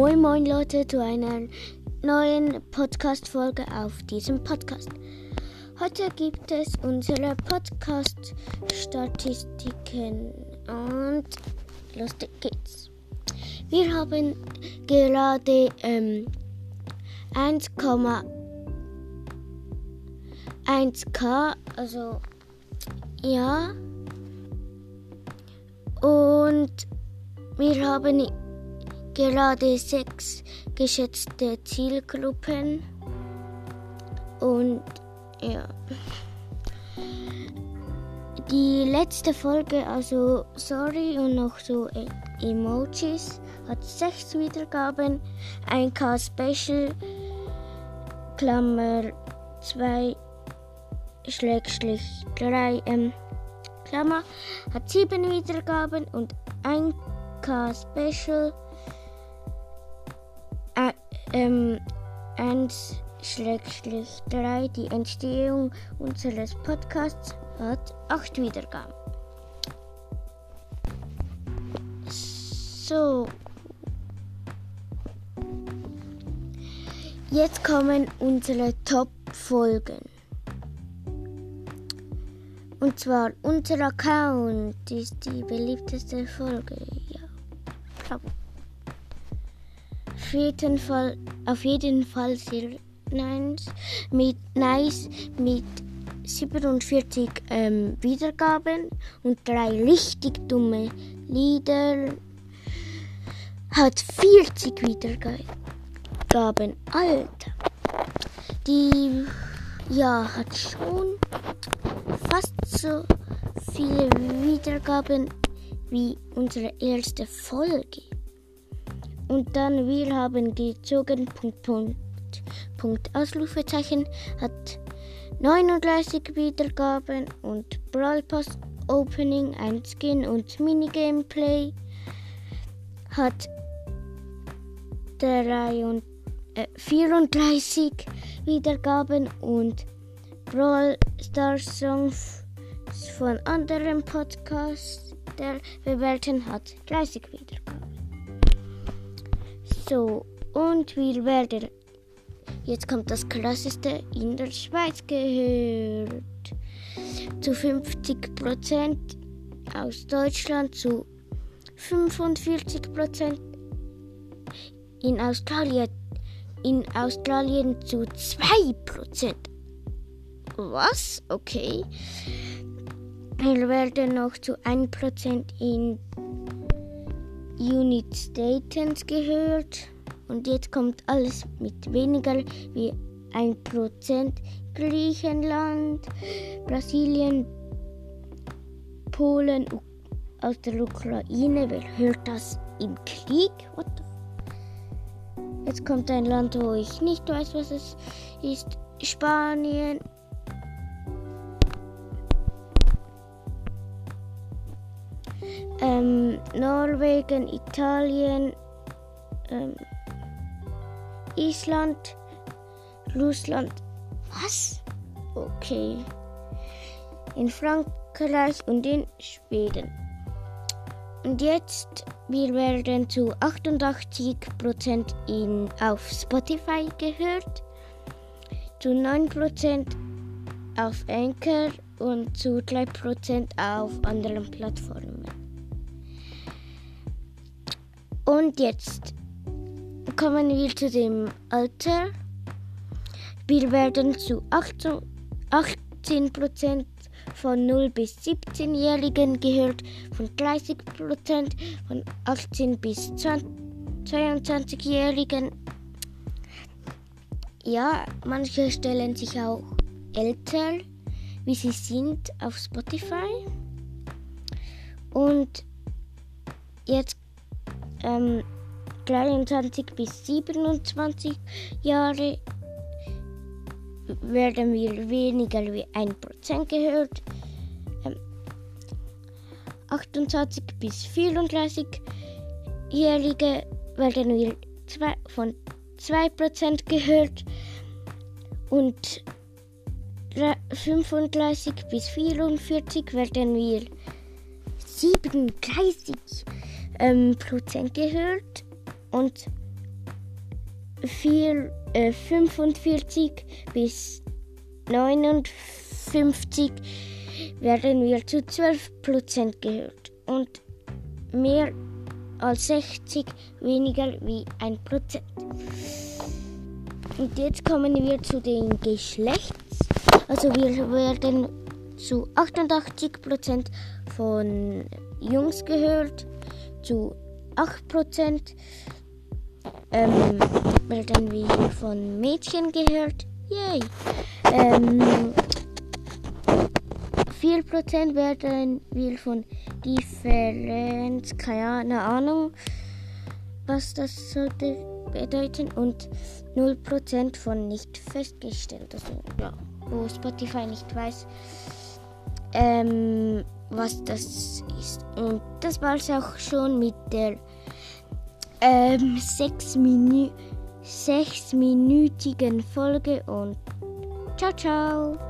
Moin Moin Leute zu einer neuen Podcast-Folge auf diesem Podcast. Heute gibt es unsere Podcast-Statistiken und los geht's. Wir haben gerade ähm, 1,1k, also ja. Und wir haben gerade sechs geschätzte Zielgruppen und ja. Die letzte Folge, also sorry und noch so e- Emojis, hat sechs Wiedergaben, ein K Special, Klammer 2 Schrägstrich 3 ähm, Klammer, hat sieben Wiedergaben und ein K Special ähm, 1-3, die Entstehung unseres Podcasts, hat 8 Wiedergaben. So. Jetzt kommen unsere Top-Folgen. Und zwar unser Account ist die beliebteste Folge. Ja, bravo auf jeden Fall, auf jeden Fall sehr nice mit, nice, mit 47 ähm, Wiedergaben und drei richtig dumme Lieder. Hat 40 Wiedergaben. Alter. Die ja hat schon fast so viele Wiedergaben wie unsere erste Folge. Und dann wir haben gezogen, Punkt, Punkt, Punkt, Ausrufezeichen, hat 39 Wiedergaben und Brawl Pass Opening, ein Skin und Minigameplay hat 3 äh, 34 Wiedergaben und Brawl Stars Songs von anderen Podcasts der bewerten hat 30 Wiedergaben. So, und wir werden. Jetzt kommt das krasseste in der Schweiz gehört. Zu 50 Prozent aus Deutschland, zu 45 Prozent in Australien, in Australien zu 2 Prozent. Was? Okay. Wir werden noch zu 1 Prozent in Unit Statens gehört und jetzt kommt alles mit weniger wie 1% Griechenland, Brasilien, Polen, aus der Ukraine. Wer hört das im Krieg? Jetzt kommt ein Land, wo ich nicht weiß, was es ist. Spanien, ähm, Norwegen, Italien, ähm, Island, Russland. Was? Okay. In Frankreich und in Schweden. Und jetzt, wir werden zu 88% in, auf Spotify gehört, zu 9% auf Anchor und zu 3% auf anderen Plattformen. Und jetzt kommen wir zu dem Alter. Wir werden zu 18, 18% von 0 bis 17-Jährigen gehört, von 30% von 18 bis 22-Jährigen. Ja, manche stellen sich auch älter, wie sie sind, auf Spotify. Und jetzt ähm, 23 bis 27 Jahre werden wir weniger wie 1% gehört. Ähm, 28 bis 34-Jährige werden wir zwei, von 2% gehört. Und 35 bis 44 werden wir 37 ähm, Prozent gehört und 4, äh, 45 bis 59 werden wir zu 12% gehört und mehr als 60 weniger wie 1%. Und jetzt kommen wir zu den Geschlechts. Also wir werden zu 88% von Jungs gehört, zu 8% ähm, werden wir von Mädchen gehört. Yay! Ähm, 4% werden wir von Differenz, keine Ahnung, was das sollte bedeuten. Und 0% von nicht festgestellt. Also, ja, wo Spotify nicht weiß, ähm, was das ist. Und das war es auch schon mit der ähm, sechs Minü sechsminütigen Folge und ciao, ciao.